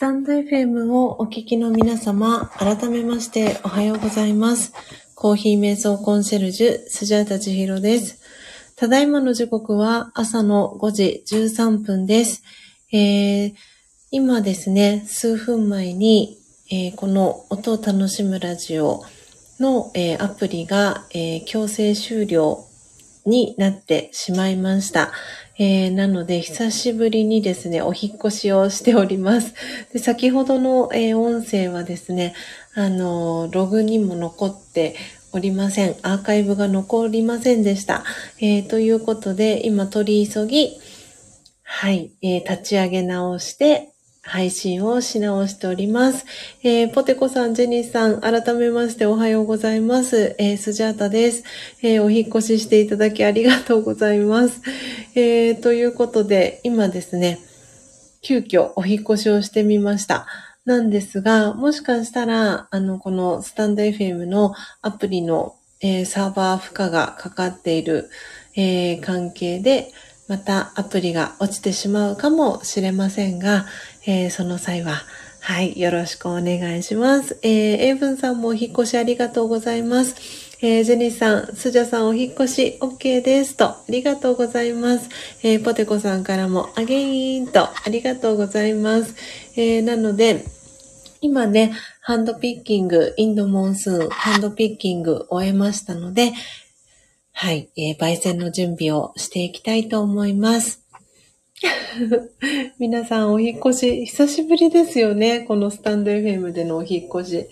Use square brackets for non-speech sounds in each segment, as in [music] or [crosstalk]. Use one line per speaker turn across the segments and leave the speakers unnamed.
タンド FM をお聞きの皆様、改めましておはようございます。コーヒー瞑想コンシェルジュ、スジャータチヒロです。ただいまの時刻は朝の5時13分です。えー、今ですね、数分前に、えーこの音を楽しむラジオの、えーアプリが、え強制終了になってしまいました。えーなので、久しぶりにですね、お引越しをしております。で先ほどの、えー音声はですね、あのログにも残っておりません。アーカイブが残りませんでした。えーということで、今取り急ぎ、はい、えー立ち上げ直して、配信をし直しております。えーポテコさん、ジェニーさん、改めましておはようございます。えースジャータです。えーお引越ししていただきありがとうございます。えということで、今ですね、急遽お引越しをしてみました。なんですが、もしかしたら、あの、このスタンド FM のアプリの、えーサーバー負荷がかかっている、えー関係で、またアプリが落ちてしまうかもしれませんが、えーその際は、はい、よろしくお願いします。えー、エイブンさんもお引っ越しありがとうございます。えージェニーさん、スジャさんお引っ越し OK ですと、ありがとうございます。えーポテコさんからもアゲインと、ありがとうございます。えーなので、今ね、ハンドピッキング、インドモンスーン、ハンドピッキング終えましたので、はい、えー焙煎の準備をしていきたいと思います。[laughs] 皆さんお引越し、久しぶりですよね。このスタンド FM でのお引越し。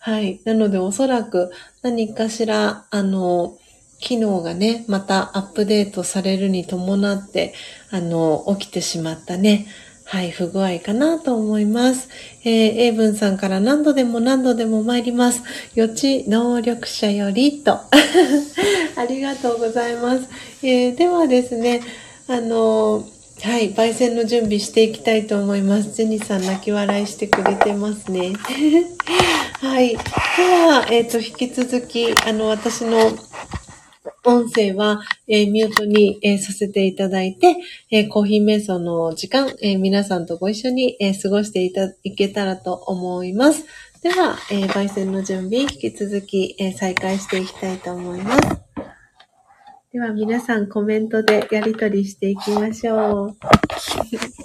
はい。なのでおそらく何かしら、あの、機能がね、またアップデートされるに伴って、あの、起きてしまったね、はい、不具合かなと思います。えー、エイブンさんから何度でも何度でも参ります。予知能力者よりと。[laughs] ありがとうございます。えーではですね、あのはい、焙煎の準備していきたいと思います。ジェニーさん泣き笑いしてくれてますね。[laughs] はい。では、えっ、と、引き続き、あの、私の音声は、えーミュートに、えーさせていただいて、えコーヒー瞑想の時間、え皆さんとご一緒に、え過ごしていた、いけたらと思います。では、え焙煎の準備、引き続き、え再開していきたいと思います。では、皆さんコメントでやりとりしていきましょう。[laughs]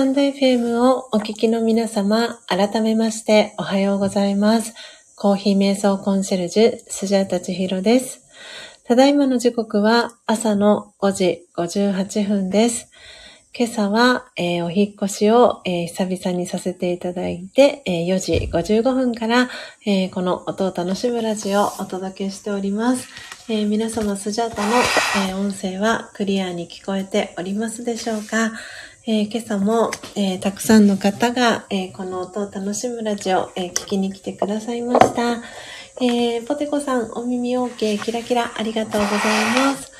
タンド FM をお聞きの皆様、改めましておはようございます。コーヒー瞑想コンシェルジュ、スジャータチヒロです。ただいまの時刻は朝の5時58分です。今朝は、えー、お引越しを、えー、久々にさせていただいて、えー、4時55分から、えこの音を楽しむラジオをお届けしております。え皆様スジャータの、え音声はクリアに聞こえておりますでしょうか、え今朝も、えたくさんの方が、えこの音を楽しむラジオ、え聞きに来てくださいました。え、ポテコさん、お耳 OK、キラキラ、ありがとうございます。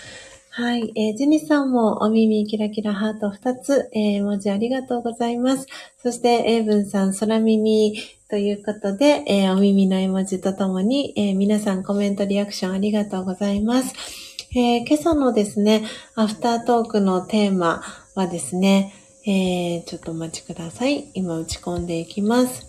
はい。えー、ジニさんもお耳キラキラハート2つ、え、文字ありがとうございます。そして、エイブンさん、空耳ということで、え、お耳の絵文字とともに、え、皆さんコメントリアクションありがとうございます。えー、今朝のですね、アフタートークのテーマはですね、えー、ちょっとお待ちください。今打ち込んでいきます。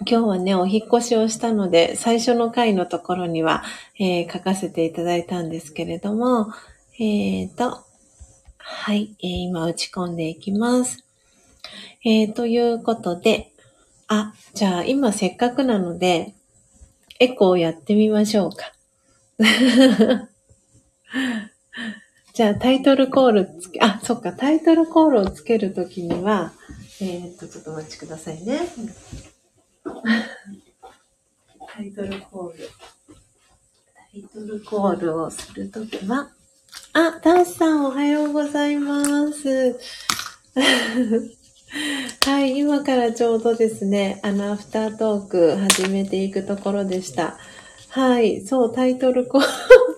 今日はね、お引越しをしたので、最初の回のところには、えー、書かせていただいたんですけれども、えーと、はい、え、今打ち込んでいきます。え、ということで、あ、じゃあ今せっかくなので、エコーやってみましょうか。[laughs] じゃあタイトルコールつけ、あ、そっか、タイトルコールをつけるときには、えっ、と、ちょっとお待ちくださいね。[laughs] タイトルコール。タイトルコールをするときは、あ、ダンスさんおはようございます。[laughs] はい、今からちょうどですね、あの、アフタートーク始めていくところでした。はい、そう、タイトルコール、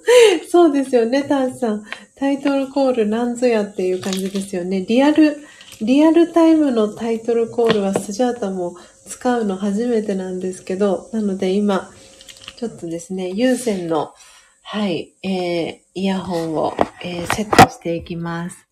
[laughs] そうですよね、タンさん。タイトルコールなんぞやっていう感じですよね。リアル、リアルタイムのタイトルコールはスジャータも使うの初めてなんですけど、なので今、ちょっとですね、有線の、はい、えー、イヤホンを、えー、セットしていきます。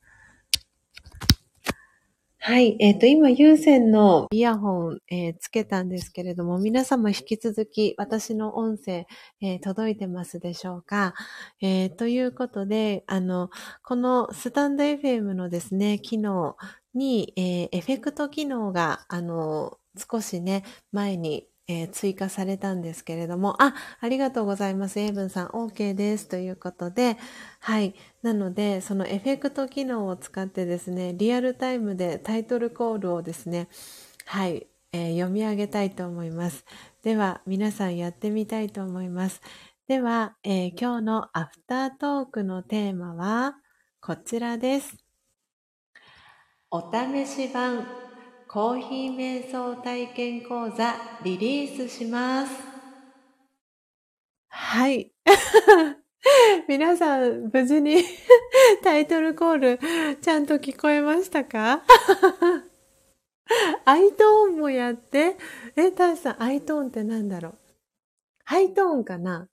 はい。えっ、ー、と、今、有線のイヤホン、えー、つけたんですけれども、皆様引き続き私の音声、えー、届いてますでしょうか、えー、ということで、あの、このスタンド FM のですね、機能に、えー、エフェクト機能が、あの、少しね、前に、えー、追加されたんですけれども、あ、ありがとうございます。エイブンさん、OK です。ということで、はい。なので、そのエフェクト機能を使ってですね、リアルタイムでタイトルコールをですね、はい、えー、読み上げたいと思います。では、皆さんやってみたいと思います。では、えー、今日のアフタートークのテーマは、こちらです。お試し版コーヒー瞑想体験講座リリースします。はい。[laughs] 皆さん、無事に [laughs] タイトルコールちゃんと聞こえましたか？[laughs] アイトーンもやって。え、タシさん、アイトーンって何だろう？ハイトーンかな？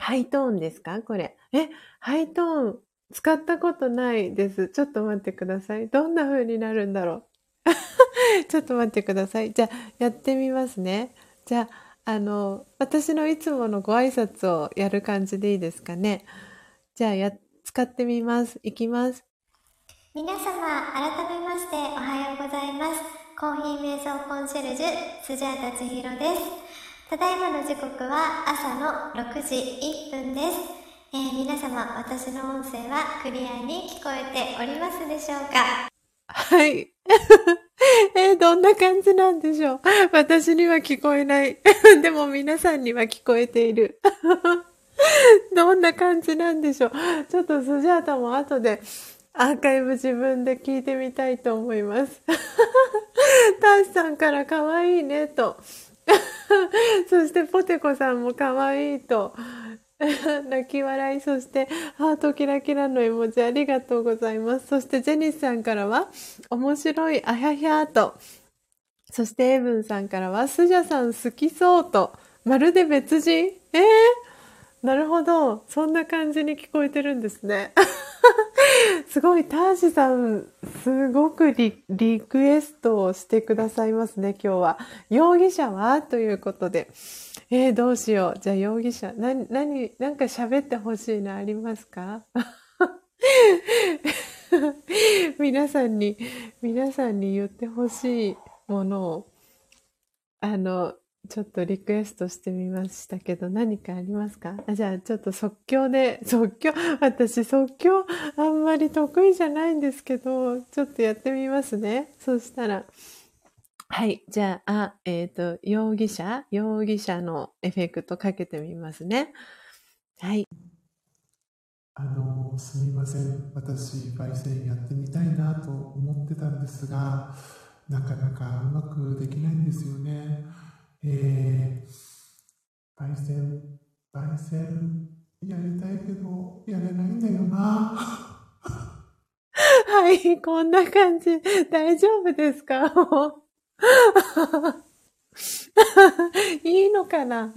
ハイトーンですか？これ。え、ハイトーン使ったことないです。ちょっと待ってください。どんな風になるんだろう？[laughs] ちょっと待ってください。じゃあ、やってみますね。じゃあ、あの、私のいつものご挨拶をやる感じでいいですかね。じゃあ、や、使ってみます。いきます。
皆様、改めましておはようございます。コーヒー瞑想コンシェルジュ、スジャータ千尋です。ただいまの時刻は朝の6時1分です。えー、皆様、私の音声はクリアに聞こえておりますでしょうか？
はい。[laughs] えー、どんな感じなんでしょう？私には聞こえない。[laughs] でも皆さんには聞こえている。[laughs] どんな感じなんでしょう？ちょっとスジャータも後でアーカイブ自分で聞いてみたいと思います。タシさんから可愛いねと。そしてポテコさんも可愛いと。[laughs] 泣き笑い、そしてハートキラキラの絵文字ありがとうございます。そしてジェニスさんからは、面白いあひゃひゃーと。そしてエブンさんからは、スジャさん好きそうと。まるで別人？えー、なるほど。そんな感じに聞こえてるんですね。[laughs] すごい、ターシさん、すごくリクエストをしてくださいますね、今日は。容疑者は？ということで。えー、どうしよう。じゃあ容疑者、な、何、なんか喋ってほしいのありますか？[laughs] 皆さんに、皆さんに言ってほしいものを、あの、ちょっとリクエストしてみましたけど、何かありますか？あじゃあ、ちょっと即興で、即興、私即興あんまり得意じゃないんですけど、ちょっとやってみますね。そしたら、はい。じゃあ、あえっ、ー、と、容疑者容疑者のエフェクトかけてみますね。はい。
あの、すみません。私、焙煎やってみたいなと思ってたんですが、なかなかうまくできないんですよね。えー、焙煎、焙煎やりたいけど、やれないんだよな。[laughs]
はい、こんな感じ。大丈夫ですか？[laughs] [laughs] いいのかな？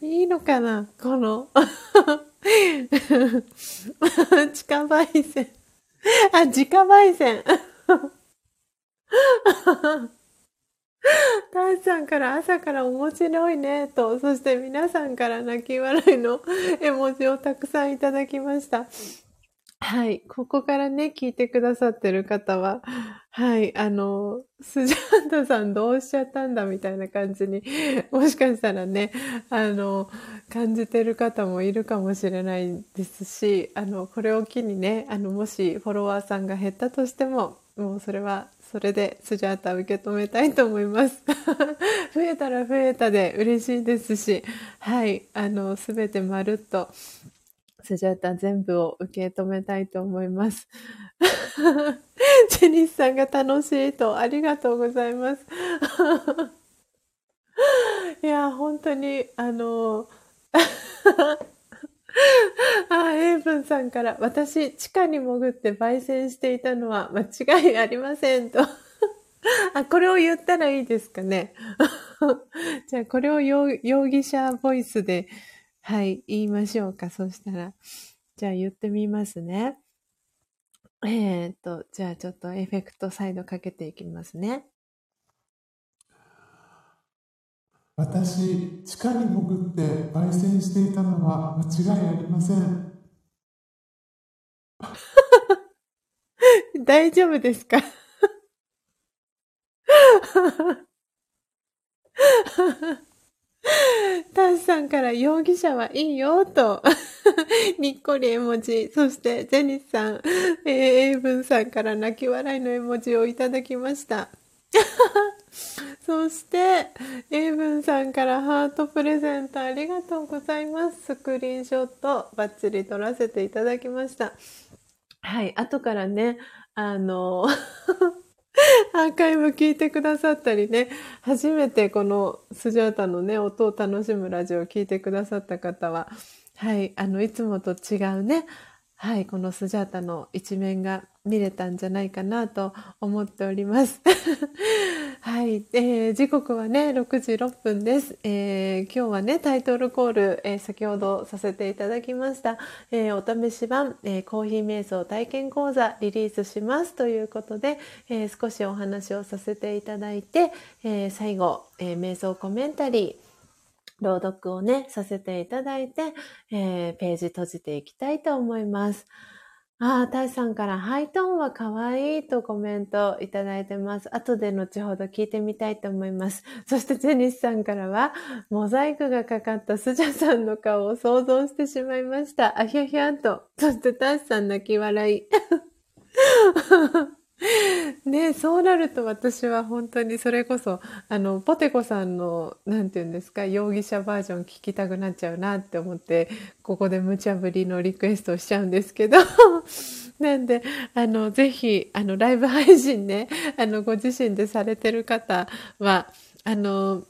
いいのかな？この地下焙煎。あ、自家焙煎。[laughs] タンさんから朝から面白いねと、そして皆さんから泣き笑いの絵文字をたくさんいただきました。はい。ここからね、聞いてくださってる方は、はい。あの、スジャンダさんどうしちゃったんだみたいな感じに、もしかしたらね、あの、感じてる方もいるかもしれないですし、あの、これを機にね、あの、もしフォロワーさんが減ったとしても、もうそれは、それでスジャータ受け止めたいと思います。[laughs] 増えたら増えたで嬉しいですし、はい。あの、すべてまるっと、スジャータ全部を受け止めたいと思います。[laughs] ジェニスさんが楽しいとありがとうございます。[laughs] いや、本当に、あの、[laughs] あ、エイブンさんから、私、地下に潜って焙煎していたのは間違いありませんと。あ、これを言ったらいいですかね。じゃあ、これを容疑者ボイスではい、言いましょうか。そしたら。じゃあ言ってみますね。えー、っと、じゃあちょっとエフェクト再度かけていきますね。
私、地下に潜って焙煎していたのは間違いありません。[laughs]
大丈夫ですか？[laughs] [laughs] タンさんから容疑者はいいよと、[laughs] にっこり絵文字、そしてジェニスさん、えー、エイブンさんから泣き笑いの絵文字をいただきました。[laughs] そして、エイブンさんからハートプレゼントありがとうございます。スクリーンショットバッチリ撮らせていただきました。はい、後からね、あの [laughs] アーカイブ聞いてくださったりね、初めてこのスジャータのね、音を楽しむラジオを聞いてくださった方は、はい、あの、いつもと違うね、はい、このスジャータの一面が見れたんじゃないかなと思っております。[laughs] はい、えー、時刻はね、6時6分です。えー、今日はね、タイトルコール、えー、先ほどさせていただきました、えお試し版、えコーヒー瞑想体験講座リリースしますということで、え少しお話をさせていただいて、え最後、え瞑想コメンタリー、朗読をね、させていただいて、えー、ページ閉じていきたいと思います。ああ、タイさんからハイトーンは可愛いとコメントいただいてます。後で後ほど聞いてみたいと思います。そしてジェニスさんからは、モザイクがかかったスジャさんの顔を想像してしまいました。あひゃひゃと。そしてタイさん泣き笑い。[laughs] [laughs] ねそうなると私は本当にそれこそ、あの、ポテコさんの、何て言うんですか、容疑者バージョン聞きたくなっちゃうなって思って、ここで無茶ぶりのリクエストをしちゃうんですけど、[laughs] なんで、あの、ぜひ、あの、ライブ配信ね、あの、ご自身でされてる方は、あの、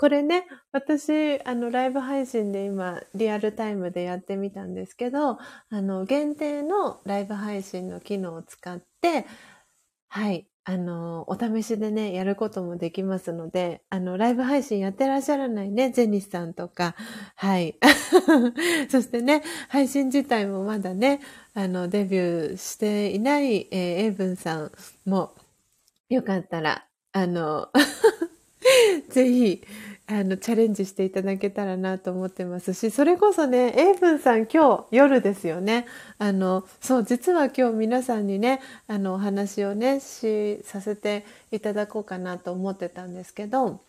これね、私、あの、ライブ配信で今、リアルタイムでやってみたんですけど、あの、限定のライブ配信の機能を使って、はい、あの、お試しでね、やることもできますので、あの、ライブ配信やってらっしゃらないね、ジェニスさんとか、はい。[laughs] そしてね、配信自体もまだね、あの、デビューしていない、えー、エイブンさんも、よかったら、あの、[laughs] ぜひ、あの、チャレンジしていただけたらなと思ってますし、それこそね、エイブンさん今日夜ですよね。あの、そう、実は今日皆さんにね、あの、お話をね、し、させていただこうかなと思ってたんですけど、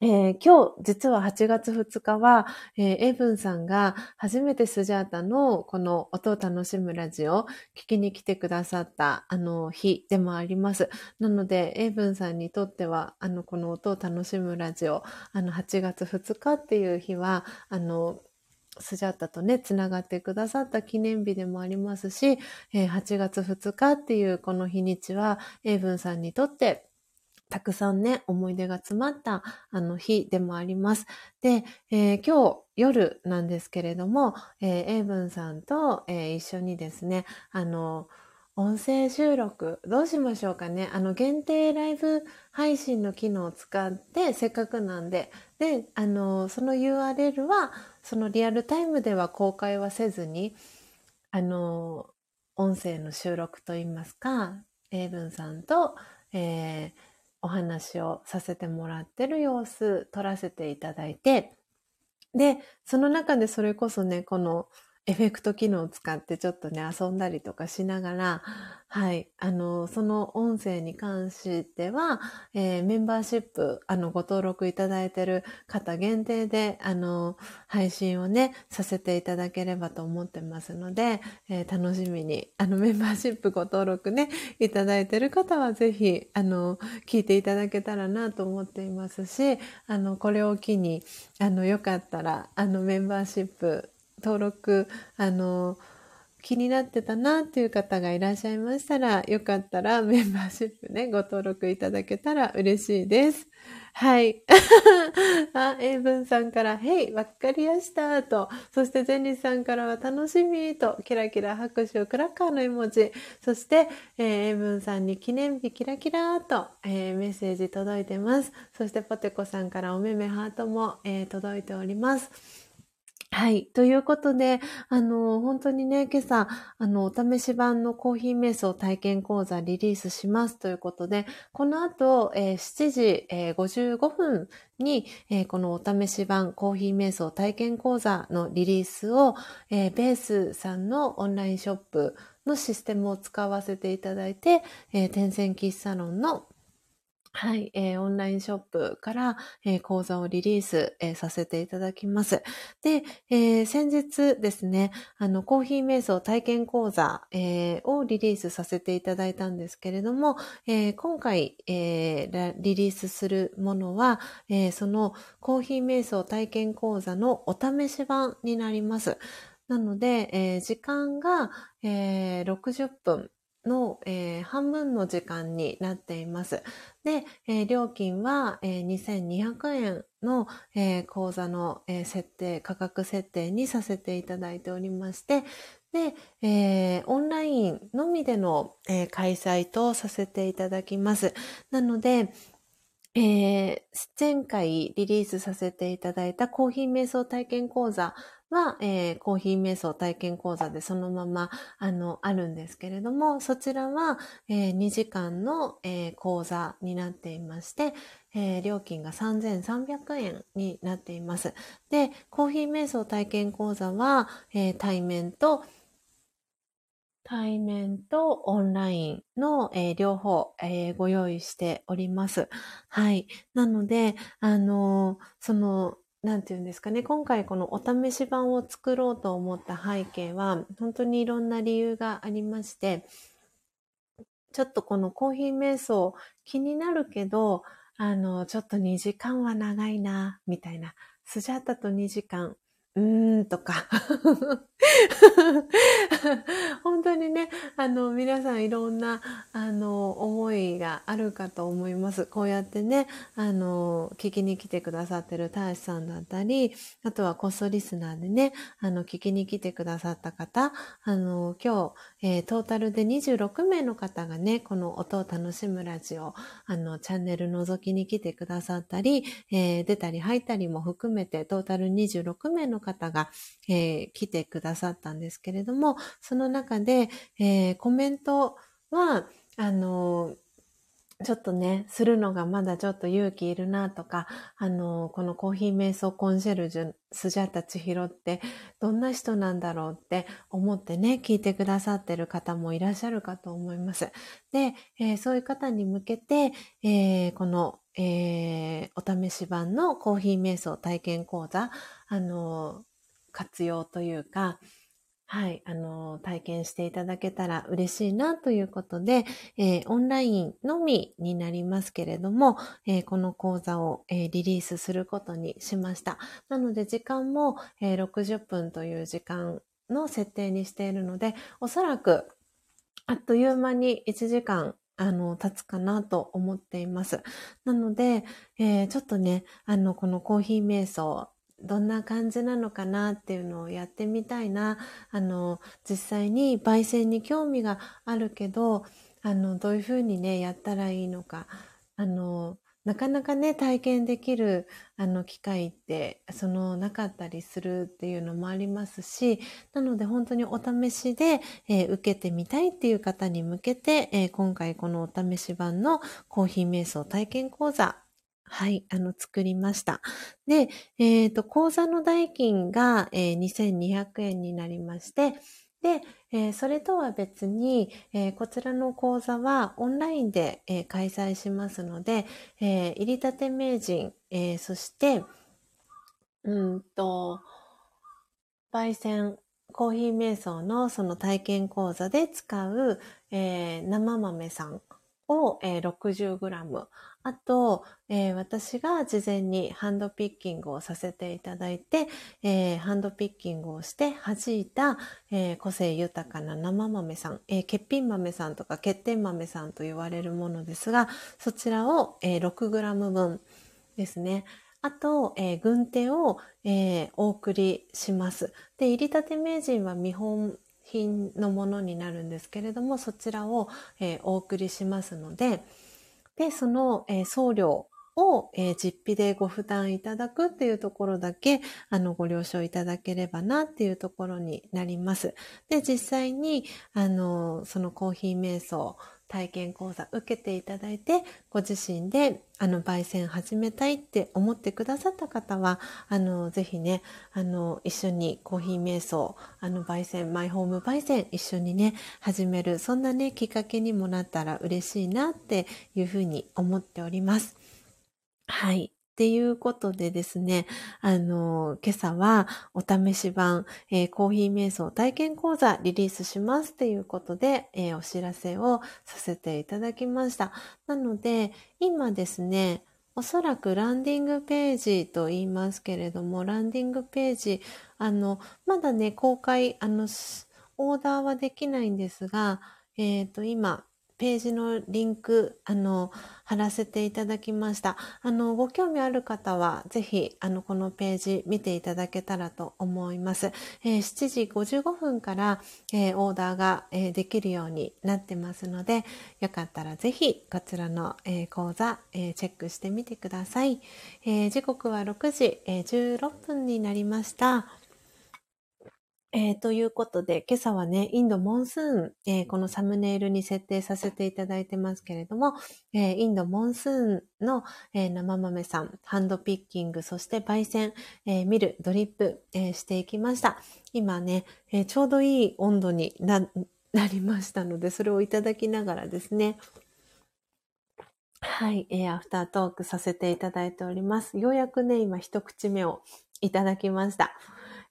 えー今日、実は8月2日は、えーエイブンさんが初めてスジャータのこの音を楽しむラジオを聞きに来てくださったあの日でもあります。なので、エイブンさんにとっては、あの、この音を楽しむラジオ、あの、8月2日っていう日は、あの、スジャータとね、つながってくださった記念日でもありますし、えー8月2日っていうこの日にちは、エイブンさんにとって、たくさんね、思い出が詰まったあの日でもあります。で、えー今日夜なんですけれども、えーエイブンさんと、えー一緒にですね、あの、音声収録、どうしましょうかね。あの、限定ライブ配信の機能を使って、せっかくなんで、で、あの、その URL は、そのリアルタイムでは公開はせずに、あの、音声の収録といいますか、エイブンさんと、えーお話をさせてもらってる様子撮らせていただいて、で、その中でそれこそね、このエフェクト機能を使ってちょっとね、遊んだりとかしながら、はい、あの、その音声に関しては、えーメンバーシップ、あの、ご登録いただいてる方限定で、あの、配信をね、させていただければと思ってますので、えー楽しみに、あの、メンバーシップご登録ね、いただいてる方はぜひ、あの、聞いていただけたらなと思っていますし、あの、これを機に、あの、よかったら、あの、メンバーシップ登録、あの、気になってたなっていう方がいらっしゃいましたら、よかったら [laughs] メンバーシップね、ご登録いただけたら嬉しいです。はい。[laughs] あ、エイブンさんから、へい、わかりやしたと、そしてゼニスさんからは楽しみと、キラキラ拍手をクラッカーの絵文字、そして、えーエイブンさんに記念日キラキラと、えーメッセージ届いてます。そしてポテコさんからおめめハートも、えー届いております。はい。ということで、あの、本当にね、今朝、あの、お試し版のコーヒー瞑想体験講座リリースしますということで、この後、えー7時、えー55分に、えーこのお試し版コーヒー瞑想体験講座のリリースを、えーベースさんのオンラインショップのシステムを使わせていただいて、えー、天線キッサロンのはい、えーオンラインショップから、えー講座をリリース、えーさせていただきます。で、えー先日ですね、あの、コーヒー瞑想体験講座、えーをリリースさせていただいたんですけれども、えー今回、えーリリースするものは、えーそのコーヒー瞑想体験講座のお試し版になります。なので、えー時間が、えー60分の、えー半分の時間になっています。で、えー料金は、えー2200円の、えー講座の、えー設定、価格設定にさせていただいておりまして、で、えーオンラインのみでの、えー開催とさせていただきます。なので、えー前回リリースさせていただいたコーヒー瞑想体験講座は、えーコーヒー瞑想体験講座でそのまま、あの、あるんですけれども、そちらは、えー2時間の、えー講座になっていまして、えー料金が3300円になっています。で、コーヒー瞑想体験講座は、え対面と、対面とオンラインの、えー両方、えーご用意しております。はい。なので、あのーその、何て言うんですかね、今回このお試し版を作ろうと思った背景は、本当にいろんな理由がありまして、ちょっとこのコーヒー瞑想気になるけど、あの、ちょっと2時間は長いな、みたいな。スジャータと2時間、うーんとか。[laughs] 本当にね、あの、皆さんいろんな、あの、思いがあるかと思います。こうやってね、あの、聞きに来てくださってる大志さんだったり、あとはコストリスナーでね、あの、聞きに来てくださった方、あの、今日、えートータルで26名の方がね、この音を楽しむラジオ、あの、チャンネル覗きに来てくださったり、えー出たり入ったりも含めて、トータル26名の方方が、えー来てくださったんですけれども、その中で、えーコメントは、あのちょっとね、するのがまだちょっと勇気いるなとか、あの、このコーヒー瞑想コンシェルジュ、スジャータ千尋ってどんな人なんだろうって思ってね、聞いてくださってる方もいらっしゃるかと思います。で、えーそういう方に向けて、えーこの、えー、お試し版のコーヒー瞑想体験講座、あの、活用というか、はい、あの、体験していただけたら嬉しいなということで、えー、オンラインのみになりますけれども、えー、この講座を、えー、リリースすることにしました。なので時間も、え60分という時間の設定にしているので、おそらくあっという間に1時間あの、経つかなと思っています。なので、えー、ちょっとね、あの、このコーヒー瞑想、どんな感じなのかなっていうのをやってみたいな。あの、実際に焙煎に興味があるけど、あの、どういうふうにね、やったらいいのか。あの、なかなかね、体験できる、あの、機会って、その、なかったりするっていうのもありますし、なので本当にお試しで、えー、受けてみたいっていう方に向けて、えー、今回このお試し版のコーヒー瞑想体験講座はい、あの、作りました。で、えっ、ー、と、講座の代金が、えー、2200円になりまして、で、えー、それとは別に、えー、こちらの講座はオンラインで、えー、開催しますので、え入り立て名人、えそして、うんと、焙煎、コーヒー瞑想のその体験講座で使う、え生豆さんを、え 60g、あと、えー、私が事前にハンドピッキングをさせていただいて、えー、ハンドピッキングをして弾いた、えー、個性豊かな生豆さん、え欠品豆さんとか欠点豆さんと言われるものですが、そちらを、え 6g 分ですね。あと、えー、軍手を、えー、お送りします。で、入り立て名人は見本品のものになるんですけれども、そちらを、えー、お送りしますので、で、その、えー、送料を、えー、実費でご負担いただくっていうところだけ、あの、ご了承いただければなっていうところになります。で、実際に、あの、そのコーヒー瞑想、体験講座受けていただいて、ご自身で、あの、焙煎始めたいって思ってくださった方は、あの、ぜひね、あの、一緒にコーヒー瞑想、あの、焙煎、マイホーム焙煎一緒にね、始める、そんなね、きっかけにもなったら嬉しいなっていうふうに思っております。はい。っていうことでですね、あの、今朝はお試し版、えー、コーヒー瞑想体験講座リリースしますっていうことで、えー、お知らせをさせていただきました。なので、今ですね、おそらくランディングページと言いますけれども、ランディングページ、あの、まだね、公開、あの、オーダーはできないんですが、えっ、ー、と、今、ページのリンク、あの、貼らせていただきました。あの、ご興味ある方は、ぜひ、あの、このページ見ていただけたらと思います。えー、7時55分から、えー、オーダーが、えー、できるようになってますので、よかったらぜひ、こちらの、え講座、えチェックしてみてください。え時刻は6時、え16分になりました。えー、ということで、今朝はね、インドモンスーン、えー、このサムネイルに設定させていただいてますけれども、えー、インドモンスーンの、え生豆さん、ハンドピッキング、そして焙煎、え見る、ドリップ、えしていきました。今ね、えちょうどいい温度になりましたので、それをいただきながらですね、はい、えー、アフタートークさせていただいております。ようやくね、今一口目をいただきました。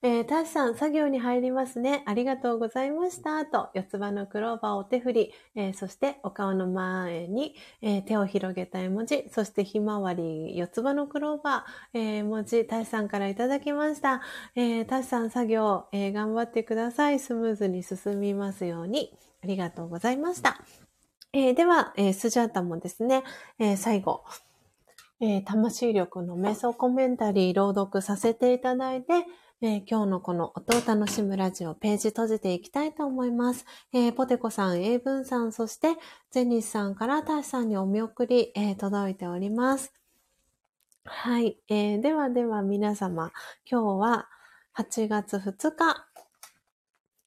えー、タシさん、作業に入りますね。ありがとうございました。と、四つ葉のクローバーお手振り、えー、そしてお顔の前に、えー、手を広げた絵文字、そしてひまわり、四つ葉のクローバー、えー、文字、タシさんからいただきました。えー、タシさん、作業、えー、頑張ってください。スムーズに進みますように。ありがとうございました。えー、では、えー、スジャータもですね、えー、最後、えー、魂力の瞑想コメンタリー朗読させていただいて、えー、今日のこの音を楽しむラジオページ閉じていきたいと思います。えー、ポテコさん、英文さん、そしてジェニスさんからタシさんにお見送り、えー、届いております。はい、えー。ではでは皆様、今日は8月2日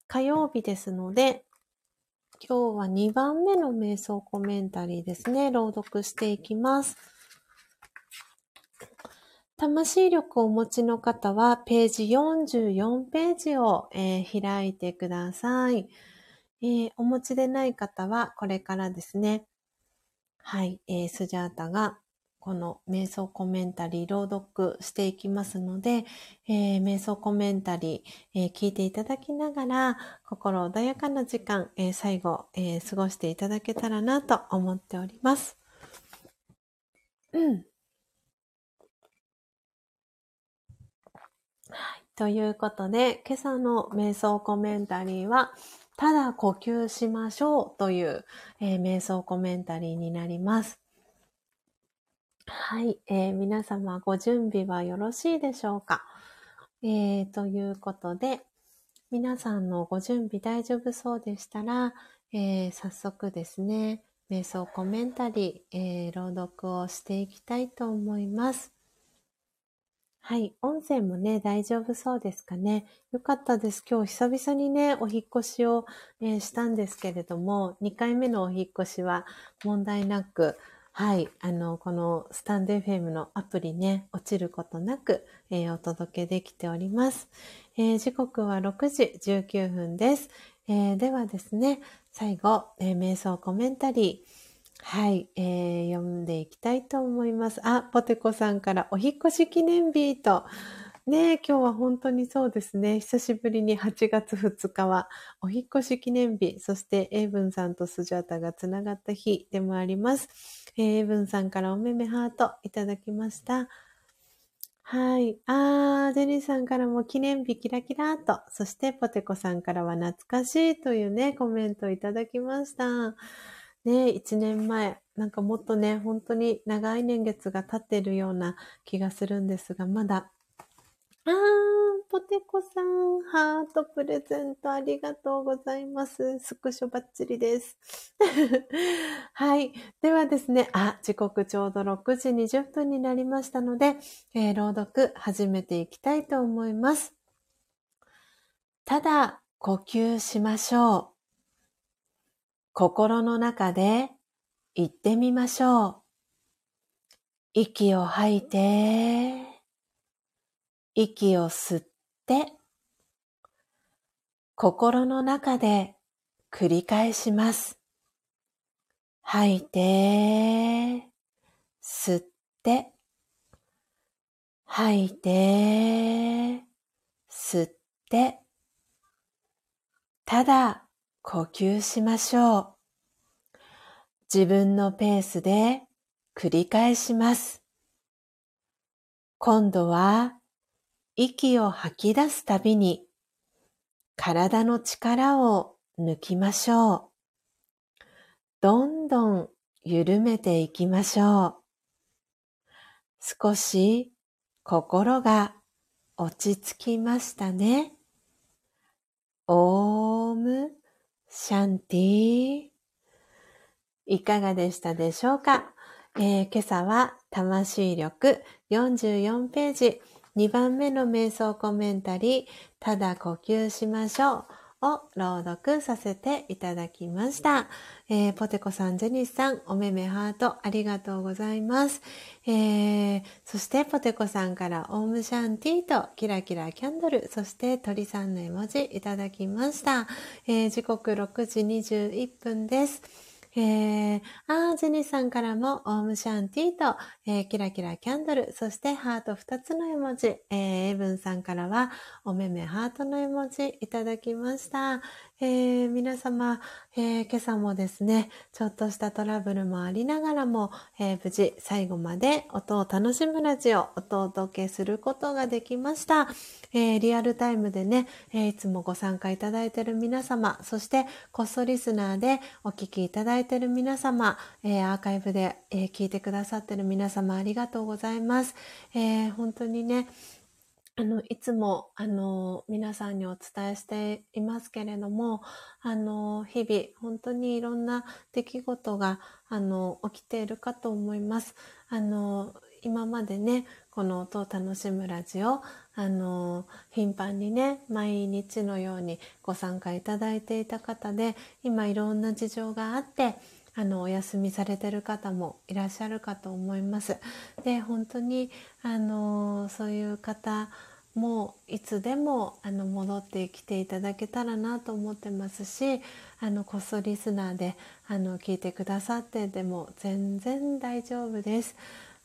火曜日ですので、今日は2番目の瞑想コメンタリーですね、朗読していきます。魂力をお持ちの方は、ページ44ページを、えー、開いてください、えー、お持ちでない方は、これからですね、はい、えー、スジャータがこの瞑想コメンタリー朗読していきますので、えー、瞑想コメンタリー、えー、聞いていただきながら、心穏やかな時間、えー、最後、え、過ごしていただけたらなと思っております。うん。はい。ということで、今朝の瞑想コメンタリーは、ただ呼吸しましょうという、えー、瞑想コメンタリーになります。はい、えー、皆様ご準備はよろしいでしょうか、えー、ということで、皆さんのご準備大丈夫そうでしたら、えー、早速ですね、瞑想コメンタリー、えー、朗読をしていきたいと思います。はい。音声もね、大丈夫そうですかね。よかったです。今日久々にね、お引越しを、えー、したんですけれども、2回目のお引越しは問題なく、はい。あの、このスタンド FM のアプリね、落ちることなく、えー、お届けできております。えー、時刻は6時19分です。ではですね、最後、瞑想コメンタリー、はい、えー、読んでいきたいと思います。あ、ポテコさんからお引越し記念日と、ね今日は本当にそうですね。久しぶりに8月2日はお引越し記念日、そしてエイブンさんとスジャータがつながった日でもあります。エイブンさんからおめめハートいただきました。はい。あー、ジェニーさんからも記念日キラキラと、そしてポテコさんからは懐かしいというね、コメントいただきました。ね、一年前、なんかもっとね、本当に長い年月が経ってるような気がするんですが、まだあー、ポテコさん、ハートプレゼントありがとうございます。スクショバッチリです。[laughs] はい。ではですね、あ、時刻ちょうど6時20分になりましたので、えー、朗読始めていきたいと思います。ただ呼吸しましょう。心の中で言ってみましょう。息を吐いて、息を吸って、心の中で繰り返します。吐いて、吸って、吐いて、吸って、ただ呼吸しましょう。自分のペースで繰り返します。今度は息を吐き出すたびに体の力を抜きましょう。どんどん緩めていきましょう。少し心が落ち着きましたね。オームシャンティいかがでしたでしょうか、えー、今朝は魂力44ページ。2番目の瞑想コメンタリー、ただ呼吸しましょう。を朗読させていただきました。えー、ポテコさん、ジェニスさん、おめめハート、ありがとうございます。えー、そしてポテコさんから、オームシャンティーと、キラキラキャンドル、そして鳥さんの絵文字いただきました。えー、時刻6時21分です。えー、あー、ジェニーさんからも、オームシャンティーと、えー、キラキラキャンドル、そしてハート二つの絵文字、えー、エブンさんからは、おめめハートの絵文字いただきました。えー、皆様、えー、今朝もですね、ちょっとしたトラブルもありながらも、えー、無事最後まで音を楽しむラジオ、音をお届けすることができました。えリアルタイムでね、えいつもご参加いただいている皆様、そしてこっそリスナーでお聞きいただいている皆様、えアーカイブで、え聞いてくださっている皆様ありがとうございます。え本当にね、あの、いつも、あの、皆さんにお伝えしていますけれども、あの、日々、本当にいろんな出来事が、あの、起きているかと思います。あの、今までね、この音を楽しむラジオ、あの、頻繁にね、毎日のようにご参加いただいていた方で、今いろんな事情があって、あのお休みされてる方もいらっしゃるかと思います。で本当にあのそういう方もういつでもあの戻ってきていただけたらなと思ってますしあのこっそリスナーであの聞いてくださってでも全然大丈夫です。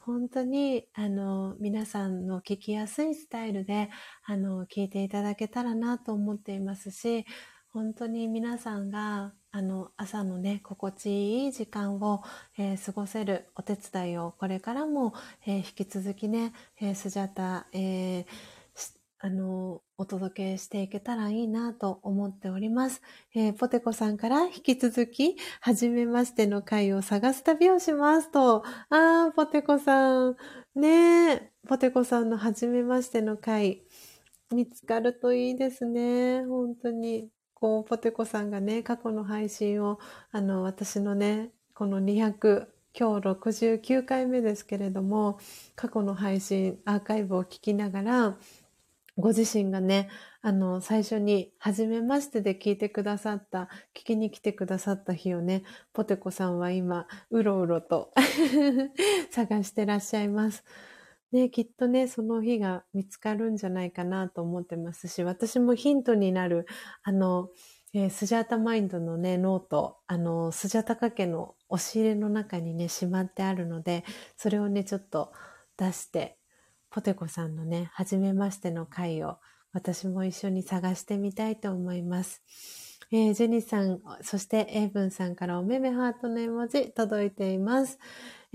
本当に、あの、皆さんの聞きやすいスタイルで、あの、聞いていただけたらなと思っていますし、本当に皆さんが、あの、朝のね、心地いい時間を、えー、過ごせるお手伝いをこれからも、えー、引き続きね、えー、スジャタ、えあの、お届けしていけたらいいなと思っております。えポテコさんから引き続き、はじめましての回を探す旅をしますと、あー、ポテコさん、ねえ、ポテコさんのはじめましての回、見つかるといいですね。本当に。こう、ポテコさんがね、過去の配信を、あの、私のね、この200、今日69回目ですけれども、過去の配信、アーカイブを聞きながら、ご自身がね、あの、最初に、初めましてで聞いてくださった、聞きに来てくださった日をね、ポテコさんは今、うろうろと [laughs] 探してらっしゃいます。ね、きっとね、その日が見つかるんじゃないかなと思ってますし、私もヒントになる、あの、えー、スジャータマインドのね、ノート、あの、スジャタカ家の押し入れの中にね、しまってあるので、それをね、ちょっと出して、ポテコさんのね、初めましての回を私も一緒に探してみたいと思います。えー、ジェニーさん、そしてエイブンさんからおめめハートの絵文字届いています。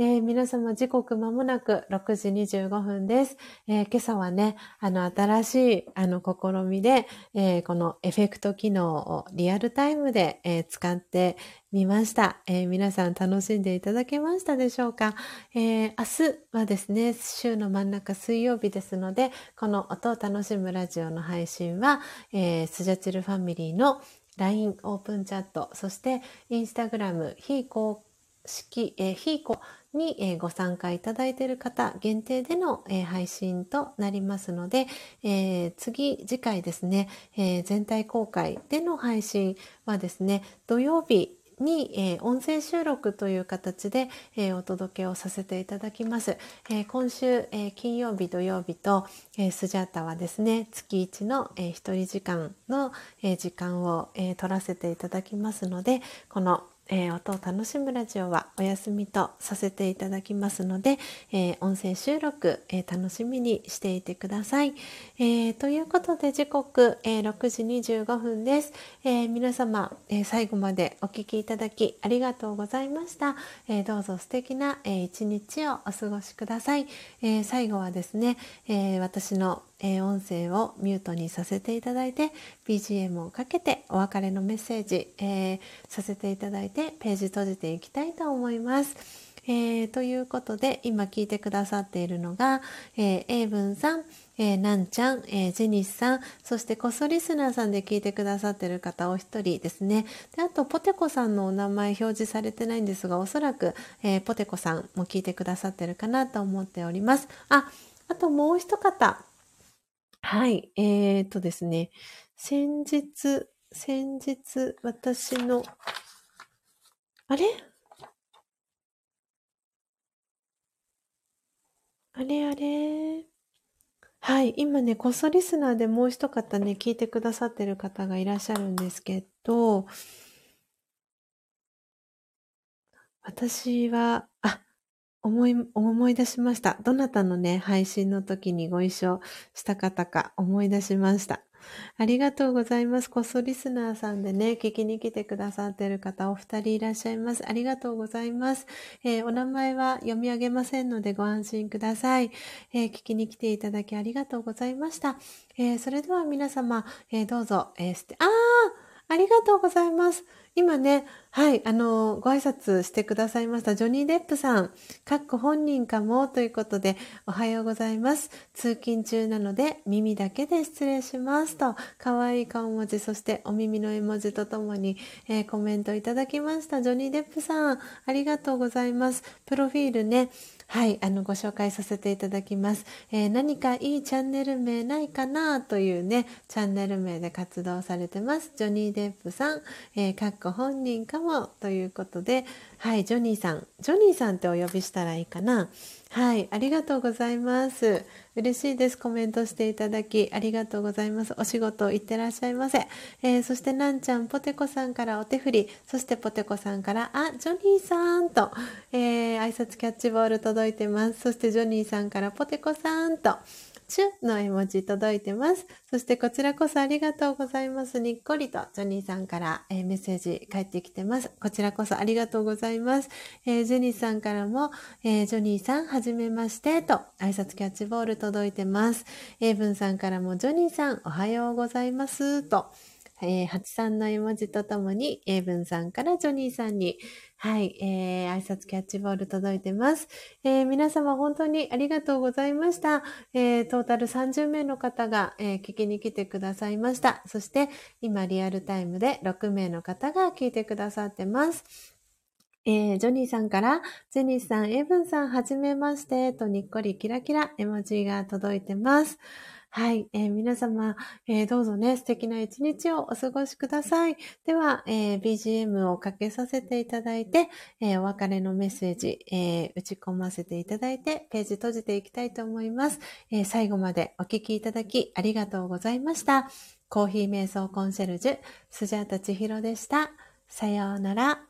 えー、皆様時刻まもなく6時25分です。えー、今朝はね、あの、新しい、あの、試みで、えー、このエフェクト機能をリアルタイムで、え使ってみました、え皆さん楽しんでいただけましたでしょうか、え明日はですね、週の真ん中水曜日ですので、この音を楽しむラジオの配信は、えスジャチルファミリーの LINE オープンチャット、そしてインスタグラム非公式、えー、非公に、ご参加いただいている方限定での、配信となりますので、次、次回ですね、全体公開での配信はですね、土曜日に、音声収録という形で、お届けをさせていただきます。今週、金曜日、土曜日と、スジャータはですね、月1の、えー、一人時間の、時間を、取らせていただきますので、このえー、音を楽しむラジオはお休みとさせていただきますので、えー、音声収録、えー、楽しみにしていてください。えということで時刻、え6時25分です。え皆様、え最後までお聴きいただきありがとうございました。えどうぞ素敵な、え一日をお過ごしください。え最後はですね、え私のえ、音声をミュートにさせていただいて BGM をかけてお別れのメッセージ、えー、させていただいてページ閉じていきたいと思います。えー、ということで今聞いてくださっているのが、えー、英文さん、えー、なんちゃん、えー、ジェニスさん、そしてこそリスナーさんで聞いてくださってる方お一人ですね。で、あと、ポテコさんのお名前表示されてないんですが、おそらく、えー、ポテコさんも聞いてくださってるかなと思っております。あ、あともう一方、はい。えーとですね。先日、先日、私の、あれ？あれあれ？はい。今ね、こっそリスナーでもう一方ね、聞いてくださってる方がいらっしゃるんですけど、私は、あ、思い、思い出しました。どなたのね、配信の時にご一緒した方か思い出しました。ありがとうございます。こっそリスナーさんでね、聞きに来てくださっている方お二人いらっしゃいます。ありがとうございます。えー、お名前は読み上げませんのでご安心ください。えー、聞きに来ていただきありがとうございました。えー、それでは皆様、えどうぞ、えー、あーありがとうございます。今ね、はい、あの、ご挨拶してくださいましたジョニー・デップさん、かっこ本人かもということで、おはようございます。通勤中なので耳だけで失礼しますと、かわいい顔文字、そしてお耳の絵文字とともに、えー、コメントいただきました。ジョニー・デップさん、ありがとうございます。プロフィールね、はい、あの、ご紹介させていただきます。えー、何かいいチャンネル名ないかなというね、チャンネル名で活動されてます。ジョニー・デップさん、えー、かっこ本人かもということで、はい、ジョニーさん、ジョニーさんってお呼びしたらいいかな。はい、ありがとうございます。嬉しいです。コメントしていただき、ありがとうございます。お仕事行ってらっしゃいませ。えーそして、なんちゃん、ポテコさんからお手振り、そしてポテコさんから、あ、ジョニーさんと、えー挨拶キャッチボール届いてます。そして、ジョニーさんからポテコさんと、チュの絵文字届いてます。そしてこちらこそありがとうございます。にっこりとジョニーさんから、えメッセージ返ってきてます。こちらこそありがとうございます。えージェニーさんからも、えージョニーさんはじめましてと挨拶キャッチボール届いてます。エイブンさんからもジョニーさんおはようございますと。えー、83の絵文字とともに、エイブンさんからジョニーさんに、はい、えー、挨拶キャッチボール届いてます。えー皆様本当にありがとうございました。えートータル30名の方が、えー聞きに来てくださいました。そして、今リアルタイムで6名の方が聞いてくださってます。えージョニーさんから、ジェニーさん、エイブンさん、はじめまして、とにっこりキラキラ絵文字が届いてます。はい、えー皆様、えーどうぞね、素敵な一日をお過ごしください。では、えー BGM をかけさせていただいて、えお別れのメッセージ、え打ち込ませていただいて、ページ閉じていきたいと思います。え最後までお聞きいただきありがとうございました。コーヒー瞑想コンシェルジュ、スジャータ千尋でした。さようなら。